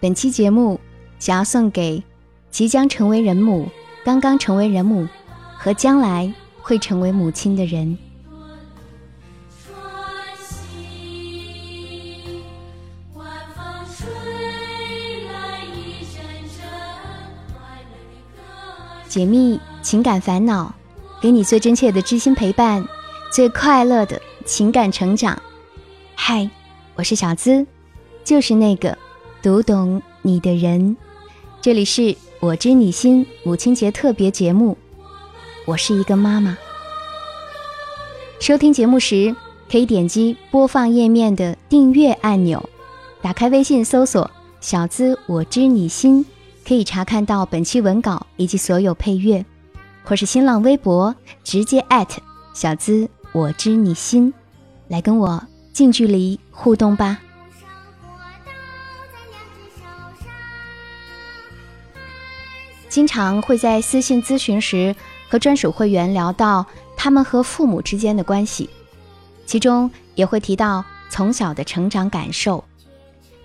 本期节目想要送给即将成为人母、刚刚成为人母和将来会成为母亲的人。解密情感烦恼，给你最真切的知心陪伴，最快乐的情感成长。嗨，我是小资，就是那个读懂你的人。这里是我知你心母亲节特别节目。我是一个妈妈。收听节目时，可以点击播放页面的订阅按钮，打开微信搜索“小资我知你心”。可以查看到本期文稿以及所有配乐，或是新浪微博直接艾特小资我知你心，来跟我近距离互动吧。经常会在私信咨询时和专属会员聊到他们和父母之间的关系，其中也会提到从小的成长感受，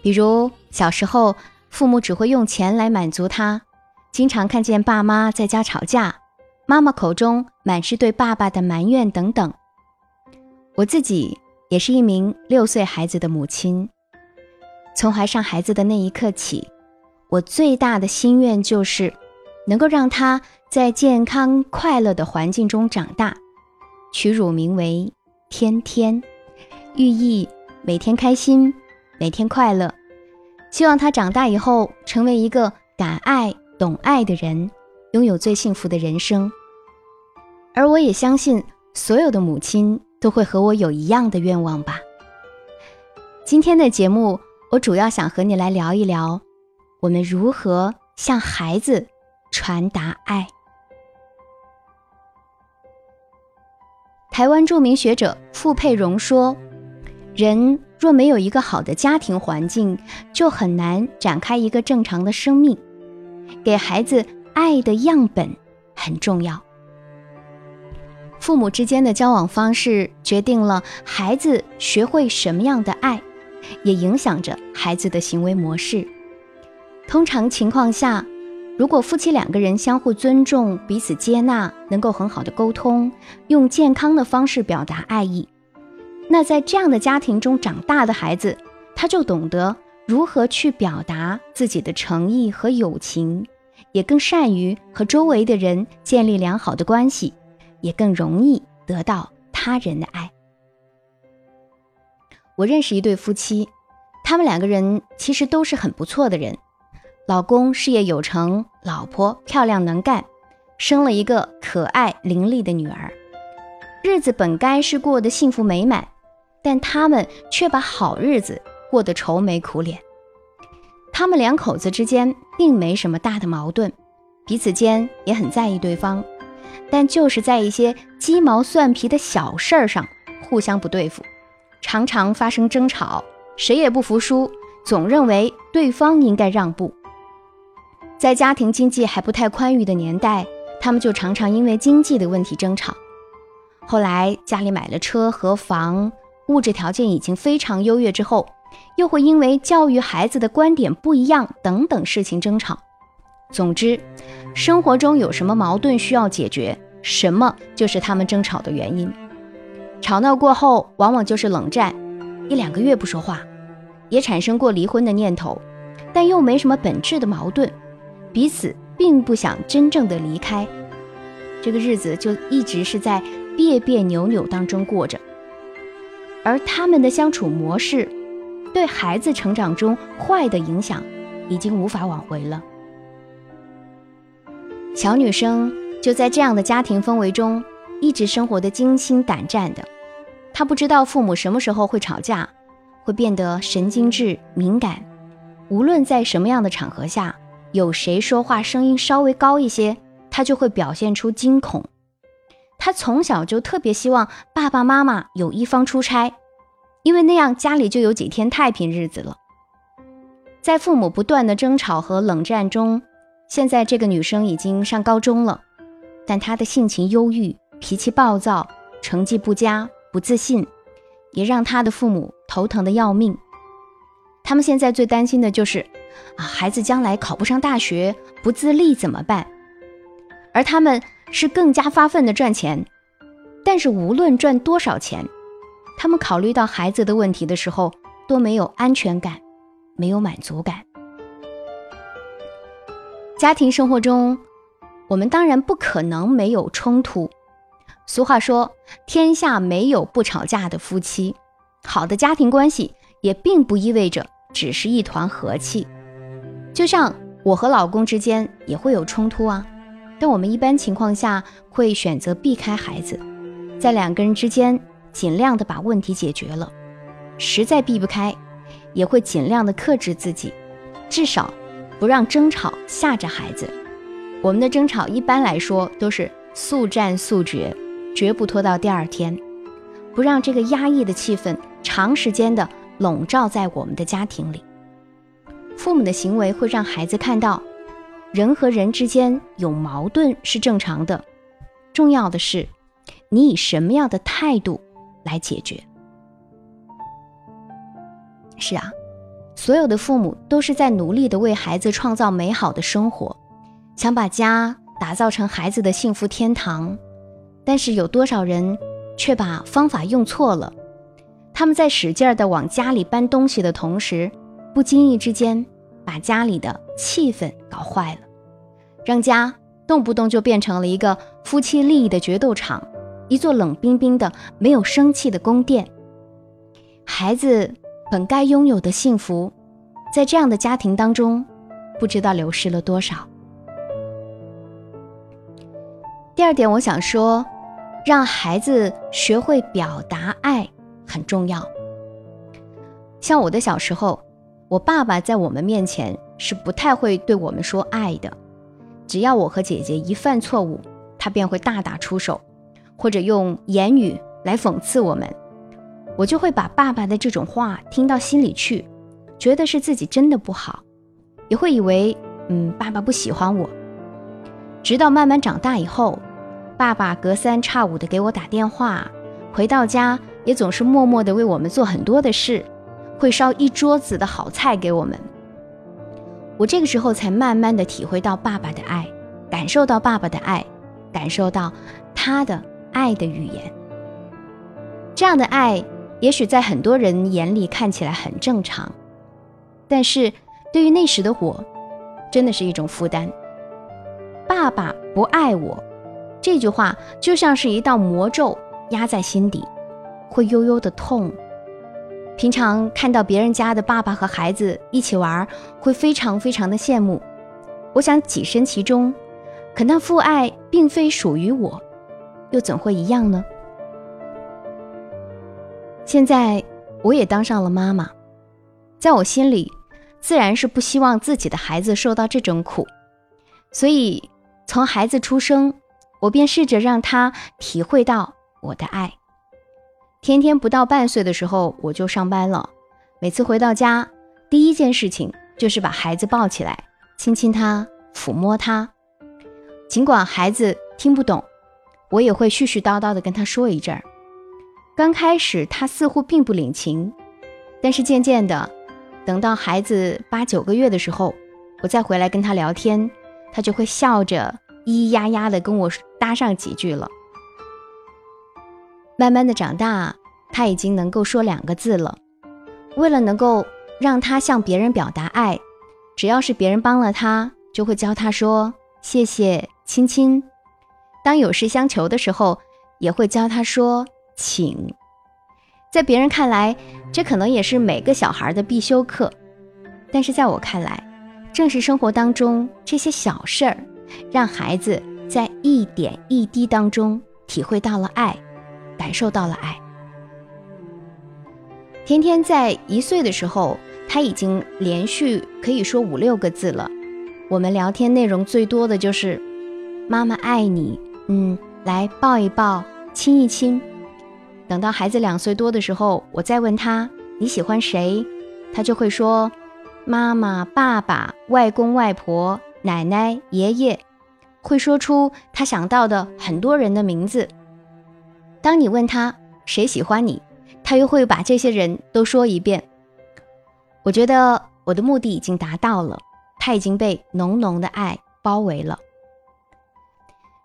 比如小时候。父母只会用钱来满足他，经常看见爸妈在家吵架，妈妈口中满是对爸爸的埋怨等等。我自己也是一名六岁孩子的母亲，从怀上孩子的那一刻起，我最大的心愿就是能够让他在健康快乐的环境中长大，取乳名为天天，寓意每天开心，每天快乐。希望他长大以后成为一个敢爱懂爱的人，拥有最幸福的人生。而我也相信，所有的母亲都会和我有一样的愿望吧。今天的节目，我主要想和你来聊一聊，我们如何向孩子传达爱。台湾著名学者傅佩荣说：“人。”若没有一个好的家庭环境，就很难展开一个正常的生命。给孩子爱的样本很重要。父母之间的交往方式决定了孩子学会什么样的爱，也影响着孩子的行为模式。通常情况下，如果夫妻两个人相互尊重、彼此接纳，能够很好的沟通，用健康的方式表达爱意。那在这样的家庭中长大的孩子，他就懂得如何去表达自己的诚意和友情，也更善于和周围的人建立良好的关系，也更容易得到他人的爱。我认识一对夫妻，他们两个人其实都是很不错的人，老公事业有成，老婆漂亮能干，生了一个可爱伶俐的女儿，日子本该是过得幸福美满。但他们却把好日子过得愁眉苦脸。他们两口子之间并没什么大的矛盾，彼此间也很在意对方，但就是在一些鸡毛蒜皮的小事儿上互相不对付，常常发生争吵，谁也不服输，总认为对方应该让步。在家庭经济还不太宽裕的年代，他们就常常因为经济的问题争吵。后来家里买了车和房。物质条件已经非常优越之后，又会因为教育孩子的观点不一样等等事情争吵。总之，生活中有什么矛盾需要解决，什么就是他们争吵的原因。吵闹过后，往往就是冷战，一两个月不说话，也产生过离婚的念头，但又没什么本质的矛盾，彼此并不想真正的离开，这个日子就一直是在别别扭扭当中过着。而他们的相处模式，对孩子成长中坏的影响，已经无法挽回了。小女生就在这样的家庭氛围中，一直生活的惊心胆战的。她不知道父母什么时候会吵架，会变得神经质敏感。无论在什么样的场合下，有谁说话声音稍微高一些，他就会表现出惊恐。他从小就特别希望爸爸妈妈有一方出差，因为那样家里就有几天太平日子了。在父母不断的争吵和冷战中，现在这个女生已经上高中了，但她的性情忧郁，脾气暴躁，成绩不佳，不自信，也让她的父母头疼的要命。他们现在最担心的就是啊，孩子将来考不上大学，不自立怎么办？而他们是更加发奋的赚钱，但是无论赚多少钱，他们考虑到孩子的问题的时候，都没有安全感，没有满足感。家庭生活中，我们当然不可能没有冲突。俗话说：“天下没有不吵架的夫妻。”好的家庭关系也并不意味着只是一团和气。就像我和老公之间也会有冲突啊，但我们一般情况下会选择避开孩子，在两个人之间尽量的把问题解决了。实在避不开，也会尽量的克制自己，至少。不让争吵吓着孩子。我们的争吵一般来说都是速战速决，绝不拖到第二天。不让这个压抑的气氛长时间的笼罩在我们的家庭里。父母的行为会让孩子看到，人和人之间有矛盾是正常的。重要的是，你以什么样的态度来解决？是啊。所有的父母都是在努力的为孩子创造美好的生活，想把家打造成孩子的幸福天堂。但是有多少人却把方法用错了？他们在使劲儿的往家里搬东西的同时，不经意之间把家里的气氛搞坏了，让家动不动就变成了一个夫妻利益的决斗场，一座冷冰冰的没有生气的宫殿。孩子。本该拥有的幸福，在这样的家庭当中，不知道流失了多少。第二点，我想说，让孩子学会表达爱很重要。像我的小时候，我爸爸在我们面前是不太会对我们说爱的，只要我和姐姐一犯错误，他便会大打出手，或者用言语来讽刺我们。我就会把爸爸的这种话听到心里去，觉得是自己真的不好，也会以为，嗯，爸爸不喜欢我。直到慢慢长大以后，爸爸隔三差五的给我打电话，回到家也总是默默的为我们做很多的事，会烧一桌子的好菜给我们。我这个时候才慢慢的体会到爸爸的爱，感受到爸爸的爱，感受到他的爱的语言。这样的爱。也许在很多人眼里看起来很正常，但是对于那时的我，真的是一种负担。爸爸不爱我，这句话就像是一道魔咒压在心底，会悠悠的痛。平常看到别人家的爸爸和孩子一起玩，会非常非常的羡慕。我想跻身其中，可那父爱并非属于我，又怎会一样呢？现在我也当上了妈妈，在我心里，自然是不希望自己的孩子受到这种苦，所以从孩子出生，我便试着让他体会到我的爱。天天不到半岁的时候我就上班了，每次回到家，第一件事情就是把孩子抱起来，亲亲他，抚摸他。尽管孩子听不懂，我也会絮絮叨叨的跟他说一阵儿。刚开始他似乎并不领情，但是渐渐的，等到孩子八九个月的时候，我再回来跟他聊天，他就会笑着咿咿呀呀的跟我搭上几句了。慢慢的长大，他已经能够说两个字了。为了能够让他向别人表达爱，只要是别人帮了他，就会教他说谢谢、亲亲。当有事相求的时候，也会教他说。请，在别人看来，这可能也是每个小孩的必修课，但是在我看来，正是生活当中这些小事儿，让孩子在一点一滴当中体会到了爱，感受到了爱。天天在一岁的时候，他已经连续可以说五六个字了。我们聊天内容最多的就是“妈妈爱你”，嗯，来抱一抱，亲一亲。等到孩子两岁多的时候，我再问他你喜欢谁，他就会说妈妈、爸爸、外公外婆、奶奶、爷爷，会说出他想到的很多人的名字。当你问他谁喜欢你，他又会把这些人都说一遍。我觉得我的目的已经达到了，他已经被浓浓的爱包围了。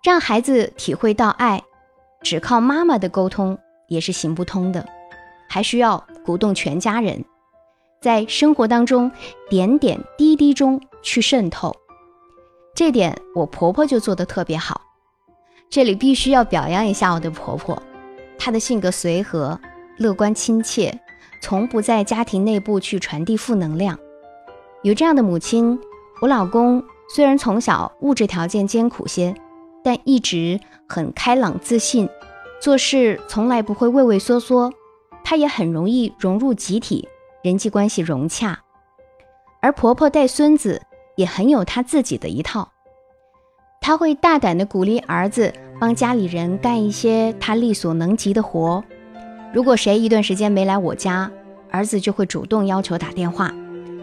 让孩子体会到爱，只靠妈妈的沟通也是行不通的，还需要鼓动全家人，在生活当中点点滴滴中去渗透。这点我婆婆就做得特别好。这里必须要表扬一下我的婆婆，她的性格随和、乐观、亲切，从不在家庭内部去传递负能量。有这样的母亲，我老公虽然从小物质条件艰苦些。但一直很开朗自信，做事从来不会畏畏缩缩。他也很容易融入集体，人际关系融洽。而婆婆带孙子也很有她自己的一套。她会大胆地鼓励儿子帮家里人干一些他力所能及的活。如果谁一段时间没来我家，儿子就会主动要求打电话，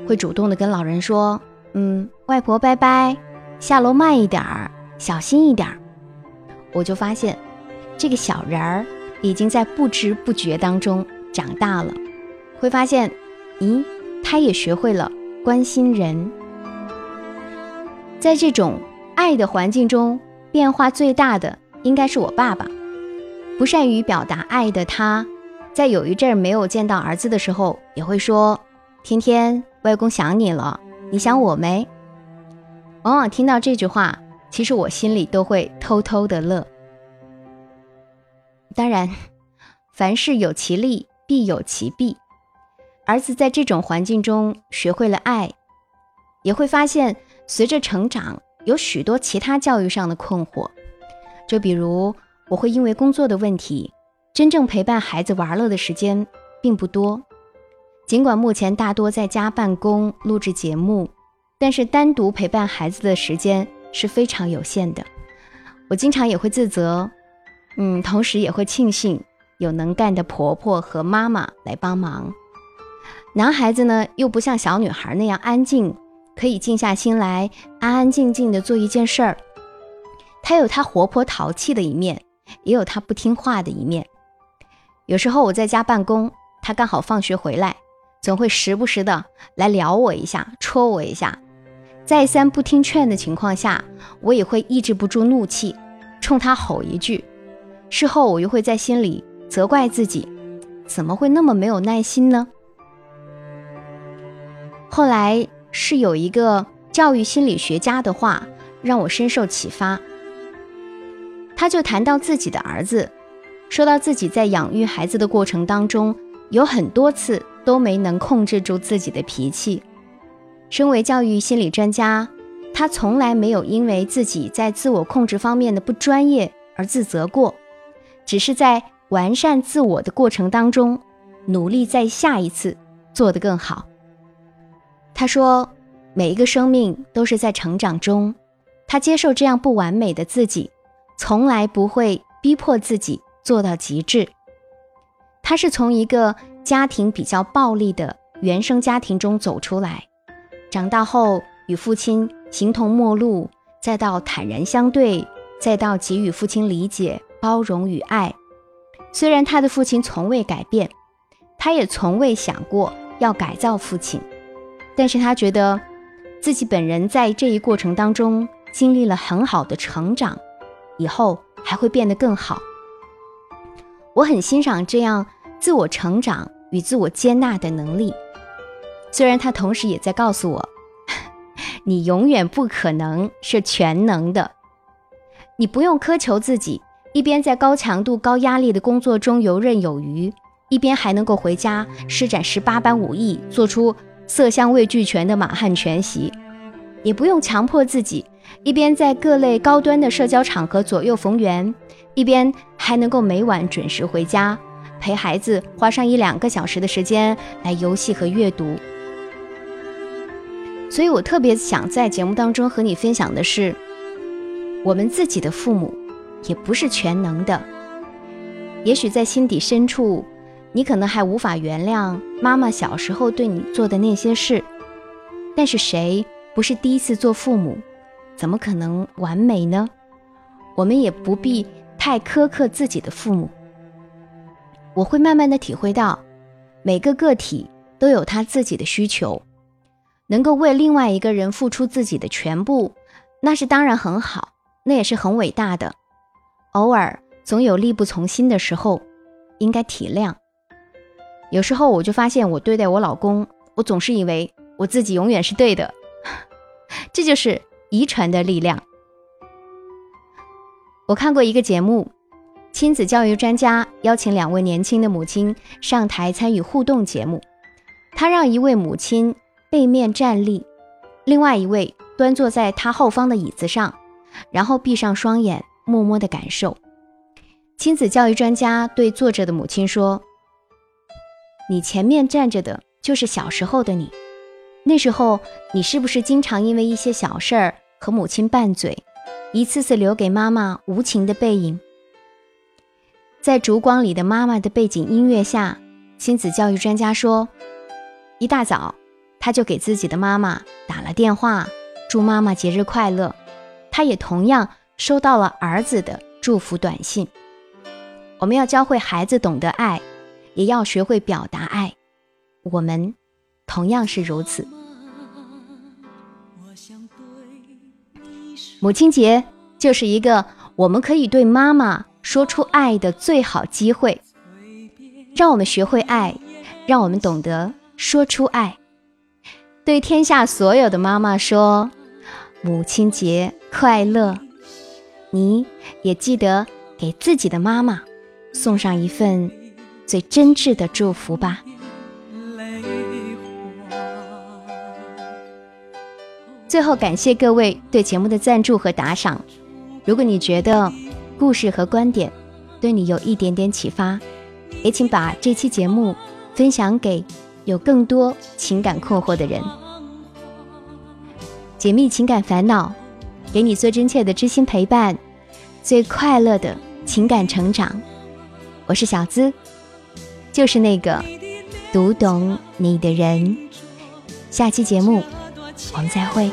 会主动的跟老人说：“嗯，外婆拜拜，下楼慢一点儿。”小心一点儿，我就发现这个小人儿已经在不知不觉当中长大了。会发现，咦，他也学会了关心人。在这种爱的环境中，变化最大的应该是我爸爸。不善于表达爱的他，在有一阵没有见到儿子的时候，也会说：“天天，外公想你了，你想我没？”往往听到这句话。其实我心里都会偷偷的乐。当然，凡事有其利，必有其弊。儿子在这种环境中学会了爱，也会发现随着成长有许多其他教育上的困惑。就比如，我会因为工作的问题，真正陪伴孩子玩乐的时间并不多。尽管目前大多在家办公、录制节目，但是单独陪伴孩子的时间。是非常有限的，我经常也会自责，嗯，同时也会庆幸有能干的婆婆和妈妈来帮忙。男孩子呢，又不像小女孩那样安静，可以静下心来，安安静静的做一件事儿。他有他活泼淘气的一面，也有他不听话的一面。有时候我在家办公，他刚好放学回来，总会时不时的来撩我一下，戳我一下。再三不听劝的情况下，我也会抑制不住怒气，冲他吼一句。事后我又会在心里责怪自己，怎么会那么没有耐心呢？后来是有一个教育心理学家的话让我深受启发，他就谈到自己的儿子，说到自己在养育孩子的过程当中，有很多次都没能控制住自己的脾气。身为教育心理专家，他从来没有因为自己在自我控制方面的不专业而自责过，只是在完善自我的过程当中，努力在下一次做得更好。他说：“每一个生命都是在成长中，他接受这样不完美的自己，从来不会逼迫自己做到极致。他是从一个家庭比较暴力的原生家庭中走出来。”长大后与父亲形同陌路，再到坦然相对，再到给予父亲理解、包容与爱。虽然他的父亲从未改变，他也从未想过要改造父亲，但是他觉得自己本人在这一过程当中经历了很好的成长，以后还会变得更好。我很欣赏这样自我成长与自我接纳的能力。虽然他同时也在告诉我，你永远不可能是全能的，你不用苛求自己，一边在高强度、高压力的工作中游刃有余，一边还能够回家施展十八般武艺，做出色香味俱全的满汉全席；也不用强迫自己，一边在各类高端的社交场合左右逢源，一边还能够每晚准时回家，陪孩子花上一两个小时的时间来游戏和阅读。所以我特别想在节目当中和你分享的是，我们自己的父母也不是全能的。也许在心底深处，你可能还无法原谅妈妈小时候对你做的那些事。但是谁不是第一次做父母？怎么可能完美呢？我们也不必太苛刻自己的父母。我会慢慢的体会到，每个个体都有他自己的需求。能够为另外一个人付出自己的全部，那是当然很好，那也是很伟大的。偶尔总有力不从心的时候，应该体谅。有时候我就发现，我对待我老公，我总是以为我自己永远是对的，这就是遗传的力量。我看过一个节目，亲子教育专家邀请两位年轻的母亲上台参与互动节目，他让一位母亲。背面站立，另外一位端坐在他后方的椅子上，然后闭上双眼，默默的感受。亲子教育专家对坐着的母亲说：“你前面站着的就是小时候的你，那时候你是不是经常因为一些小事儿和母亲拌嘴，一次次留给妈妈无情的背影？”在烛光里的妈妈的背景音乐下，亲子教育专家说：“一大早。”他就给自己的妈妈打了电话，祝妈妈节日快乐。他也同样收到了儿子的祝福短信。我们要教会孩子懂得爱，也要学会表达爱。我们同样是如此。母亲节就是一个我们可以对妈妈说出爱的最好机会。让我们学会爱，让我们懂得说出爱。对天下所有的妈妈说：“母亲节快乐！”你也记得给自己的妈妈送上一份最真挚的祝福吧。最后，感谢各位对节目的赞助和打赏。如果你觉得故事和观点对你有一点点启发，也请把这期节目分享给。有更多情感困惑的人，解密情感烦恼，给你最真切的知心陪伴，最快乐的情感成长。我是小资，就是那个读懂你的人。下期节目我们再会。